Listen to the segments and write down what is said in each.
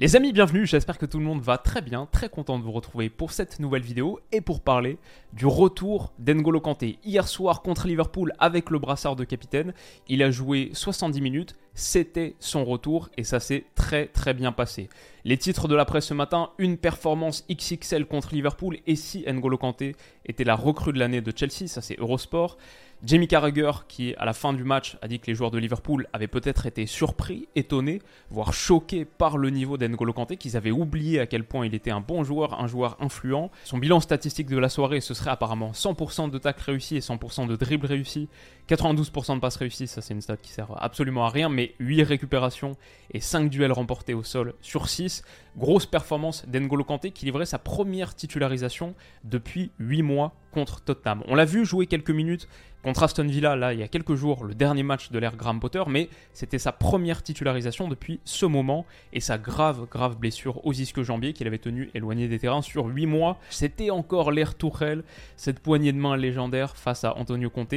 Les amis, bienvenue, j'espère que tout le monde va très bien, très content de vous retrouver pour cette nouvelle vidéo et pour parler du retour d'Engolo Kanté. Hier soir contre Liverpool avec le brassard de capitaine, il a joué 70 minutes, c'était son retour et ça s'est très très bien passé. Les titres de la presse ce matin, une performance XXL contre Liverpool et si N'Golo Kanté était la recrue de l'année de Chelsea, ça c'est Eurosport. Jamie Carragher, qui à la fin du match a dit que les joueurs de Liverpool avaient peut-être été surpris, étonnés, voire choqués par le niveau d'N'Golo Kanté, qu'ils avaient oublié à quel point il était un bon joueur, un joueur influent. Son bilan statistique de la soirée, ce serait apparemment 100% de tac réussi et 100% de dribble réussi, 92% de passes réussies, ça c'est une stat qui sert absolument à rien, mais 8 récupérations et 5 duels remportés au sol sur 6. Grosse performance d'Engolo Kanté qui livrait sa première titularisation depuis 8 mois contre Tottenham. On l'a vu jouer quelques minutes contre Aston Villa, là, il y a quelques jours, le dernier match de l'ère Graham Potter, mais c'était sa première titularisation depuis ce moment et sa grave, grave blessure aux ischio-jambiers qu'il avait tenu éloigné des terrains sur 8 mois. C'était encore l'ère Tourelle, cette poignée de main légendaire face à Antonio Conte.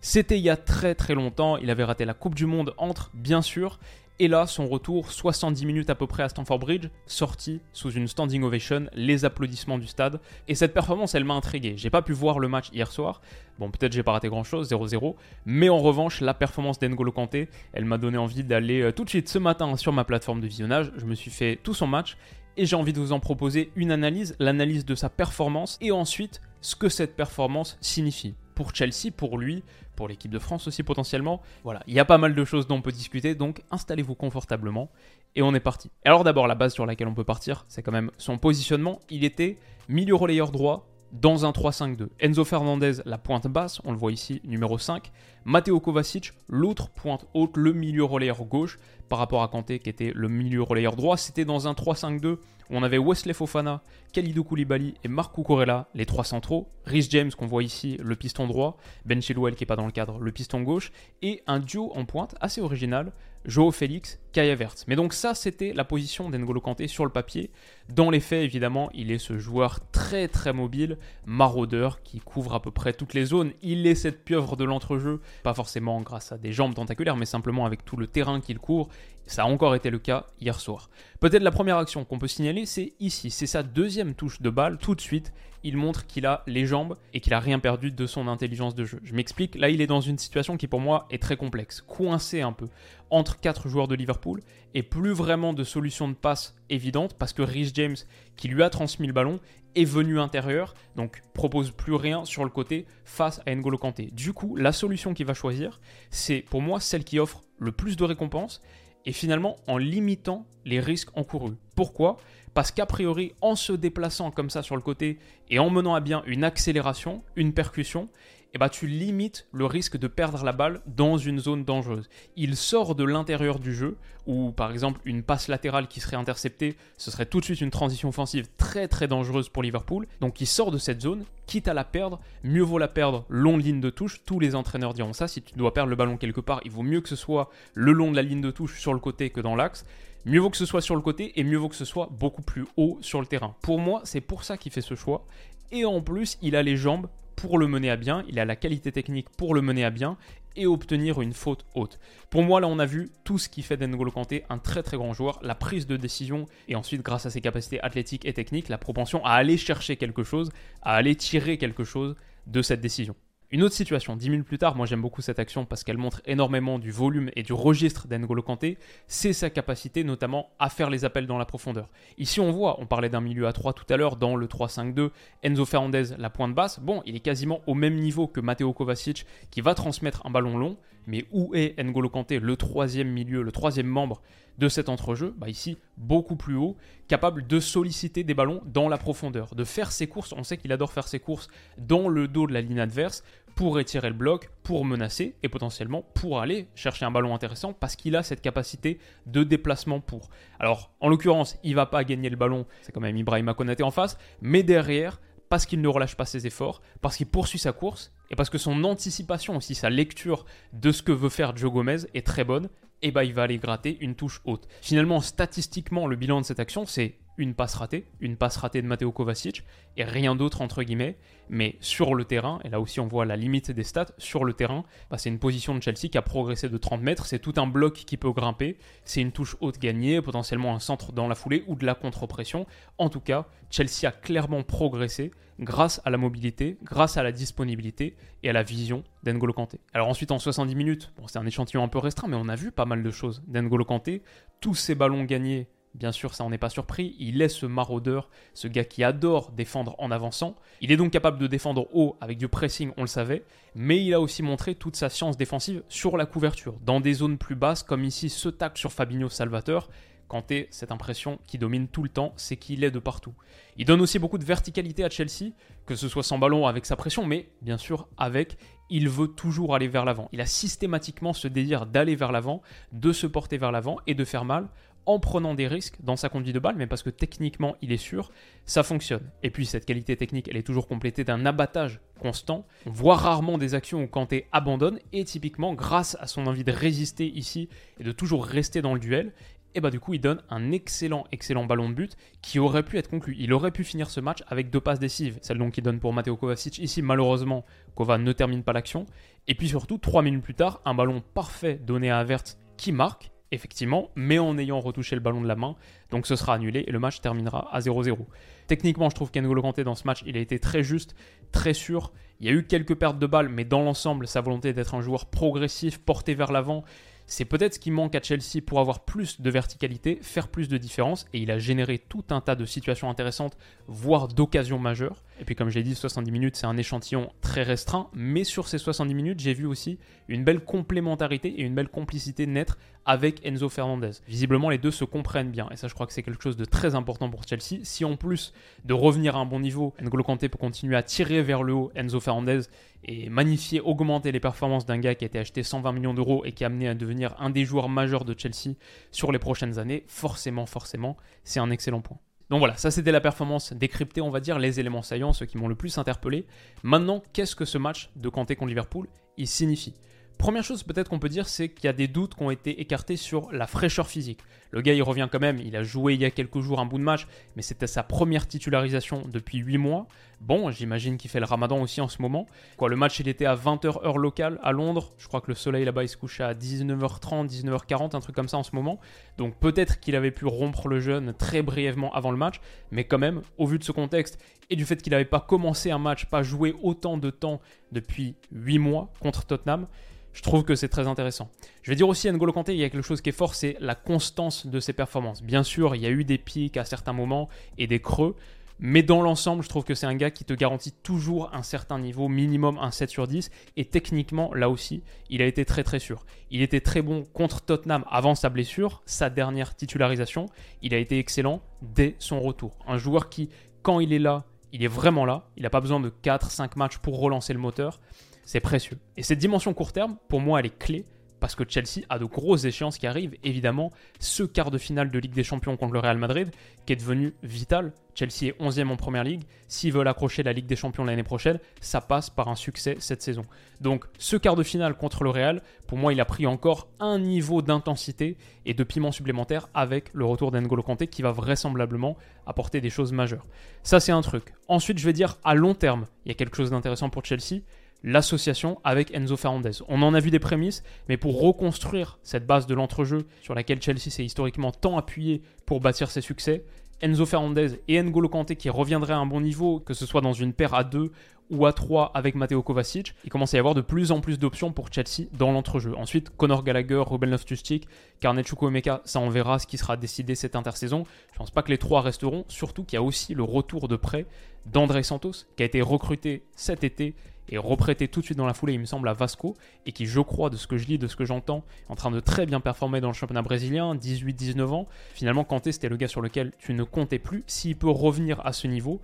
C'était il y a très très longtemps, il avait raté la Coupe du Monde entre, bien sûr, et là, son retour, 70 minutes à peu près à Stamford Bridge, sorti sous une standing ovation, les applaudissements du stade. Et cette performance, elle m'a intrigué. J'ai pas pu voir le match hier soir. Bon, peut-être j'ai pas raté grand chose, 0-0. Mais en revanche, la performance d'Engolo Kanté, elle m'a donné envie d'aller euh, tout de suite ce matin sur ma plateforme de visionnage. Je me suis fait tout son match et j'ai envie de vous en proposer une analyse, l'analyse de sa performance et ensuite ce que cette performance signifie pour Chelsea, pour lui, pour l'équipe de France aussi potentiellement. Voilà, il y a pas mal de choses dont on peut discuter, donc installez-vous confortablement et on est parti. Alors d'abord, la base sur laquelle on peut partir, c'est quand même son positionnement. Il était milieu relayeur droit dans un 3-5-2. Enzo Fernandez, la pointe basse, on le voit ici, numéro 5. Matteo Kovacic, l'autre pointe haute, le milieu relayeur gauche, par rapport à Kanté qui était le milieu relayeur droit. C'était dans un 3-5-2 où on avait Wesley Fofana, Khalidou Koulibaly et Marco Corella, les trois centraux. Rhys James qu'on voit ici, le piston droit. Ben Chilwell qui n'est pas dans le cadre, le piston gauche. Et un duo en pointe assez original, Joao Félix, Kai Havertz. Mais donc ça, c'était la position d'Engolo Kanté sur le papier. Dans les faits, évidemment, il est ce joueur très très mobile, maraudeur, qui couvre à peu près toutes les zones. Il est cette pieuvre de l'entrejeu, pas forcément grâce à des jambes tentaculaires, mais simplement avec tout le terrain qu'il court. Ça a encore été le cas hier soir. Peut-être la première action qu'on peut signaler, c'est ici. C'est sa deuxième touche de balle. Tout de suite, il montre qu'il a les jambes et qu'il a rien perdu de son intelligence de jeu. Je m'explique. Là, il est dans une situation qui pour moi est très complexe, coincé un peu entre quatre joueurs de Liverpool et plus vraiment de solution de passe évidente parce que Rhys James, qui lui a transmis le ballon, est venu intérieur, donc propose plus rien sur le côté face à N'Golo Kanté. Du coup, la solution qu'il va choisir, c'est pour moi celle qui offre le plus de récompenses et finalement en limitant les risques encourus. Pourquoi? Parce qu'a priori, en se déplaçant comme ça sur le côté et en menant à bien une accélération, une percussion, eh ben, tu limites le risque de perdre la balle dans une zone dangereuse. Il sort de l'intérieur du jeu, où par exemple une passe latérale qui serait interceptée, ce serait tout de suite une transition offensive très très dangereuse pour Liverpool. Donc il sort de cette zone, quitte à la perdre, mieux vaut la perdre long de ligne de touche. Tous les entraîneurs diront ça, si tu dois perdre le ballon quelque part, il vaut mieux que ce soit le long de la ligne de touche sur le côté que dans l'axe. Mieux vaut que ce soit sur le côté et mieux vaut que ce soit beaucoup plus haut sur le terrain. Pour moi, c'est pour ça qu'il fait ce choix. Et en plus, il a les jambes pour le mener à bien, il a la qualité technique pour le mener à bien et obtenir une faute haute. Pour moi, là, on a vu tout ce qui fait d'Engolo Kanté un très très grand joueur, la prise de décision et ensuite, grâce à ses capacités athlétiques et techniques, la propension à aller chercher quelque chose, à aller tirer quelque chose de cette décision. Une autre situation, 10 minutes plus tard, moi j'aime beaucoup cette action parce qu'elle montre énormément du volume et du registre d'Engolo Kanté, c'est sa capacité notamment à faire les appels dans la profondeur. Ici on voit, on parlait d'un milieu à 3 tout à l'heure dans le 3-5-2, Enzo Fernandez la pointe basse, bon il est quasiment au même niveau que Matteo Kovacic qui va transmettre un ballon long, Mais où est N'Golo Kanté, le troisième milieu, le troisième membre de cet entrejeu? Bah Ici, beaucoup plus haut, capable de solliciter des ballons dans la profondeur, de faire ses courses. On sait qu'il adore faire ses courses dans le dos de la ligne adverse pour étirer le bloc, pour menacer et potentiellement pour aller chercher un ballon intéressant parce qu'il a cette capacité de déplacement pour. Alors, en l'occurrence, il va pas gagner le ballon, c'est quand même Ibrahima Konaté en face, mais derrière, parce qu'il ne relâche pas ses efforts, parce qu'il poursuit sa course et parce que son anticipation aussi, sa lecture de ce que veut faire Joe Gomez est très bonne, et bah il va aller gratter une touche haute. Finalement, statistiquement, le bilan de cette action, c'est une passe ratée, une passe ratée de Matteo Kovacic, et rien d'autre entre guillemets. Mais sur le terrain, et là aussi on voit la limite des stats, sur le terrain, bah, c'est une position de Chelsea qui a progressé de 30 mètres, c'est tout un bloc qui peut grimper, c'est une touche haute gagnée, potentiellement un centre dans la foulée ou de la contre-pression. En tout cas, Chelsea a clairement progressé grâce à la mobilité, grâce à la disponibilité et à la vision d'Engolo Kanté. Alors ensuite en 70 minutes, c'est un échantillon un peu restreint, mais on a vu pas mal de choses d'Engolo Kanté, tous ces ballons gagnés Bien sûr, ça on n'est pas surpris. Il est ce maraudeur, ce gars qui adore défendre en avançant. Il est donc capable de défendre haut avec du pressing, on le savait, mais il a aussi montré toute sa science défensive sur la couverture, dans des zones plus basses, comme ici ce tac sur Fabinho Salvateur. Kanté, cette impression qui domine tout le temps, c'est qu'il est de partout. Il donne aussi beaucoup de verticalité à Chelsea, que ce soit sans ballon avec sa pression, mais bien sûr avec, il veut toujours aller vers l'avant. Il a systématiquement ce désir d'aller vers l'avant, de se porter vers l'avant et de faire mal en prenant des risques dans sa conduite de balle, mais parce que techniquement il est sûr, ça fonctionne. Et puis cette qualité technique, elle est toujours complétée d'un abattage constant. On voit rarement des actions où Kanté abandonne, et typiquement grâce à son envie de résister ici et de toujours rester dans le duel, et bah du coup il donne un excellent, excellent ballon de but qui aurait pu être conclu. Il aurait pu finir ce match avec deux passes décisives. Celle donc qu'il donne pour Matteo Kovacic. Ici malheureusement Kova ne termine pas l'action. Et puis surtout, trois minutes plus tard, un ballon parfait donné à Avert qui marque effectivement, mais en ayant retouché le ballon de la main. Donc ce sera annulé et le match terminera à 0-0. Techniquement, je trouve qu'En'Golo Kanté dans ce match, il a été très juste, très sûr. Il y a eu quelques pertes de balles, mais dans l'ensemble, sa volonté d'être un joueur progressif, porté vers l'avant, c'est peut-être ce qui manque à Chelsea pour avoir plus de verticalité, faire plus de différence, et il a généré tout un tas de situations intéressantes, voire d'occasions majeures. Et puis comme je l'ai dit, 70 minutes, c'est un échantillon très restreint, mais sur ces 70 minutes, j'ai vu aussi une belle complémentarité et une belle complicité naître avec Enzo Fernandez. Visiblement, les deux se comprennent bien, et ça, je crois que c'est quelque chose de très important pour Chelsea. Si en plus de revenir à un bon niveau, N'Golo Kanté peut continuer à tirer vers le haut Enzo Fernandez et magnifier, augmenter les performances d'un gars qui a été acheté 120 millions d'euros et qui a amené à devenir un des joueurs majeurs de Chelsea sur les prochaines années, forcément, forcément, c'est un excellent point. Donc voilà, ça c'était la performance décryptée, on va dire, les éléments saillants, ceux qui m'ont le plus interpellé. Maintenant, qu'est-ce que ce match de Kanté contre Liverpool il signifie? Première chose peut-être qu'on peut dire, c'est qu'il y a des doutes qui ont été écartés sur la fraîcheur physique. Le gars, il revient quand même, il a joué il y a quelques jours un bout de match, mais c'était sa première titularisation depuis 8 mois. Bon, j'imagine qu'il fait le ramadan aussi en ce moment. Quoi, le match, il était à 20h heure locale à Londres. Je crois que le soleil là-bas, il se couche à 19h30, 19h40, un truc comme ça en ce moment. Donc peut-être qu'il avait pu rompre le jeûne très brièvement avant le match, mais quand même, au vu de ce contexte et du fait qu'il n'avait pas commencé un match, pas joué autant de temps depuis 8 mois contre Tottenham, je trouve que c'est très intéressant. Je vais dire aussi à N'Golo Kanté, il y a quelque chose qui est fort, c'est la constance de ses performances. Bien sûr, il y a eu des pics à certains moments et des creux, mais dans l'ensemble, je trouve que c'est un gars qui te garantit toujours un certain niveau, minimum un 7 sur 10, et techniquement, là aussi, il a été très très sûr. Il était très bon contre Tottenham avant sa blessure, sa dernière titularisation, il a été excellent dès son retour. Un joueur qui, quand il est là, il est vraiment là, il n'a pas besoin de 4-5 matchs pour relancer le moteur c'est précieux. Et cette dimension court terme, pour moi, elle est clé parce que Chelsea a de grosses échéances qui arrivent. Évidemment, ce quart de finale de Ligue des Champions contre le Real Madrid, qui est devenu vital. Chelsea est 11e en Première Ligue. S'ils veulent accrocher la Ligue des Champions l'année prochaine, ça passe par un succès cette saison. Donc, ce quart de finale contre le Real, pour moi, il a pris encore un niveau d'intensité et de piment supplémentaire avec le retour d'Engolo Kanté qui va vraisemblablement apporter des choses majeures. Ça, c'est un truc. Ensuite, je vais dire à long terme, il y a quelque chose d'intéressant pour Chelsea l'association avec Enzo Fernandez. On en a vu des prémices, mais pour reconstruire cette base de l'entrejeu sur laquelle Chelsea s'est historiquement tant appuyé pour bâtir ses succès, Enzo Fernandez et N'Golo Kanté qui reviendraient à un bon niveau, que ce soit dans une paire à deux ou à 3 avec Matteo Kovacic. Il commence à y avoir de plus en plus d'options pour Chelsea dans l'entrejeu. Ensuite, Conor Gallagher, Ruben Loftus-Cheek, Karnet Chukwuemeka, ça on verra ce qui sera décidé cette intersaison. Je pense pas que les trois resteront, surtout qu'il y a aussi le retour de prêt d'André Santos, qui a été recruté cet été et reprêté tout de suite dans la foulée, il me semble, à Vasco, et qui, je crois, de ce que je lis, de ce que j'entends, est en train de très bien performer dans le championnat brésilien, 18-19 ans. Finalement, Kanté, c'était le gars sur lequel tu ne comptais plus. S'il peut revenir à ce niveau,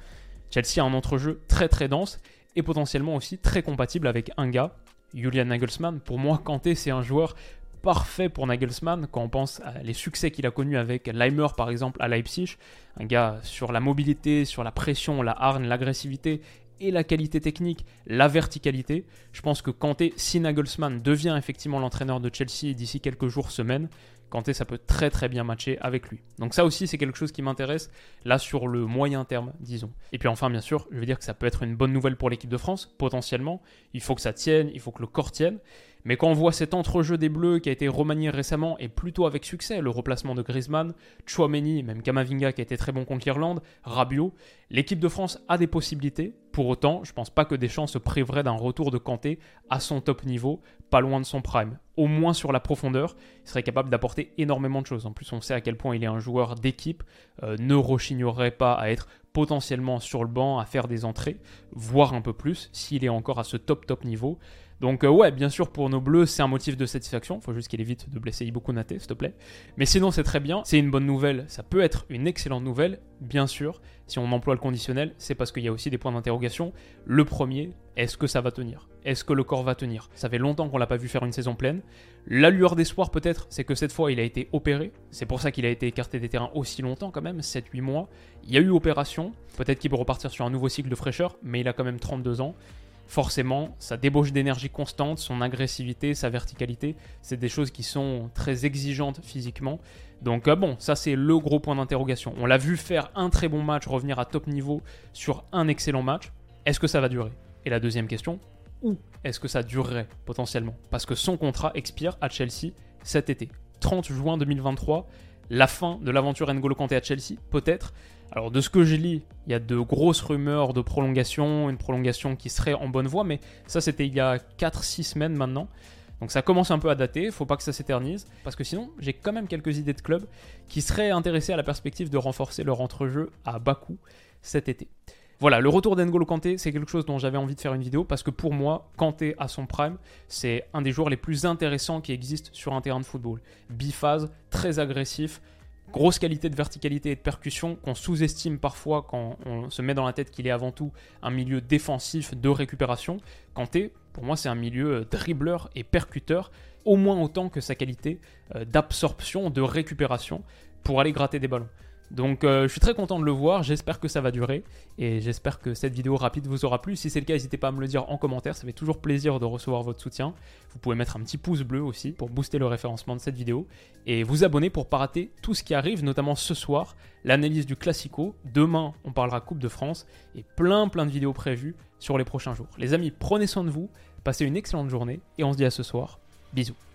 Chelsea a un entrejeu très très dense et potentiellement aussi très compatible avec un gars, Julian Nagelsmann. Pour moi, Kanté, c'est un joueur parfait pour Nagelsmann quand on pense à les succès qu'il a connus avec Leimer par exemple à Leipzig, un gars sur la mobilité, sur la pression, la harne, l'agressivité et la qualité technique, la verticalité. Je pense que Kanté, si Nagelsmann devient effectivement l'entraîneur de Chelsea d'ici quelques jours, semaines, Kanté, ça peut très très bien matcher avec lui. Donc ça aussi, c'est quelque chose qui m'intéresse, là sur le moyen terme, disons. Et puis enfin, bien sûr, je veux dire que ça peut être une bonne nouvelle pour l'équipe de France, potentiellement. Il faut que ça tienne, il faut que le corps tienne. Mais quand on voit cet entrejeu des Bleus qui a été remanié récemment et plutôt avec succès, le replacement de Griezmann, Chouameni, même Kamavinga qui a été très bon contre l'Irlande, Rabiot, l'équipe de France a des possibilités. Pour autant, je pense pas que Deschamps se priverait d'un retour de Kanté à son top niveau, pas loin de son prime. Au moins sur la profondeur, il serait capable d'apporter énormément de choses. En plus, on sait à quel point il est un joueur d'équipe, euh, ne rechignerait pas à être potentiellement sur le banc, à faire des entrées, voire un peu plus, s'il est encore à ce top top niveau. Donc euh, ouais, bien sûr pour nos bleus, c'est un motif de satisfaction. Faut juste qu'il évite de blesser Ibuku Nate, s'il te plaît. Mais sinon, c'est très bien. C'est une bonne nouvelle. Ça peut être une excellente nouvelle, bien sûr. Si on emploie le conditionnel, c'est parce qu'il y a aussi des points d'interrogation. Le premier, est-ce que ça va tenir? Est-ce que le corps va tenir? Ça fait longtemps qu'on l'a pas vu faire une saison pleine. La lueur d'espoir peut-être, c'est que cette fois il a été opéré. C'est pour ça qu'il a été écarté des terrains aussi longtemps quand même, 7-8 mois. Il y a eu opération. Peut-être qu'il peut repartir sur un nouveau cycle de fraîcheur, mais il a quand même 32 ans forcément, sa débauche d'énergie constante, son agressivité, sa verticalité, c'est des choses qui sont très exigeantes physiquement. Donc euh, bon, ça c'est le gros point d'interrogation. On l'a vu faire un très bon match, revenir à top niveau sur un excellent match. Est-ce que ça va durer? Et la deuxième question, où est-ce que ça durerait potentiellement? Parce que son contrat expire à Chelsea cet été. 30 juin 2023, la fin de l'aventure N'Golo Kanté à Chelsea, peut-être? Alors de ce que je lis, il y a de grosses rumeurs de prolongation, une prolongation qui serait en bonne voie, mais ça c'était il y a 4-6 semaines maintenant. Donc ça commence un peu à dater, faut pas que ça s'éternise, parce que sinon j'ai quand même quelques idées de clubs qui seraient intéressés à la perspective de renforcer leur entrejeu à Bakou cet été. Voilà, le retour d'Engolo Kanté, c'est quelque chose dont j'avais envie de faire une vidéo parce que pour moi, Kanté à son prime, c'est un des joueurs les plus intéressants qui existent sur un terrain de football. Biphase, très agressif, grosse qualité de verticalité et de percussion qu'on sous-estime parfois quand on se met dans la tête qu'il est avant tout un milieu défensif de récupération. Kanté, pour moi, c'est un milieu euh, dribbleur et percuteur, au moins autant que sa qualité euh, d'absorption, de récupération pour aller gratter des ballons. Donc euh, je suis très content de le voir, j'espère que ça va durer et j'espère que cette vidéo rapide vous aura plu. Si c'est le cas, n'hésitez pas à me le dire en commentaire, ça fait toujours plaisir de recevoir votre soutien. Vous pouvez mettre un petit pouce bleu aussi pour booster le référencement de cette vidéo et vous abonner pour pas rater tout ce qui arrive, notamment ce soir, l'analyse du Classico. Demain, on parlera Coupe de France et plein plein de vidéos prévues sur les prochains jours. Les amis, prenez soin de vous, passez une excellente journée et on se dit à ce soir. Bisous.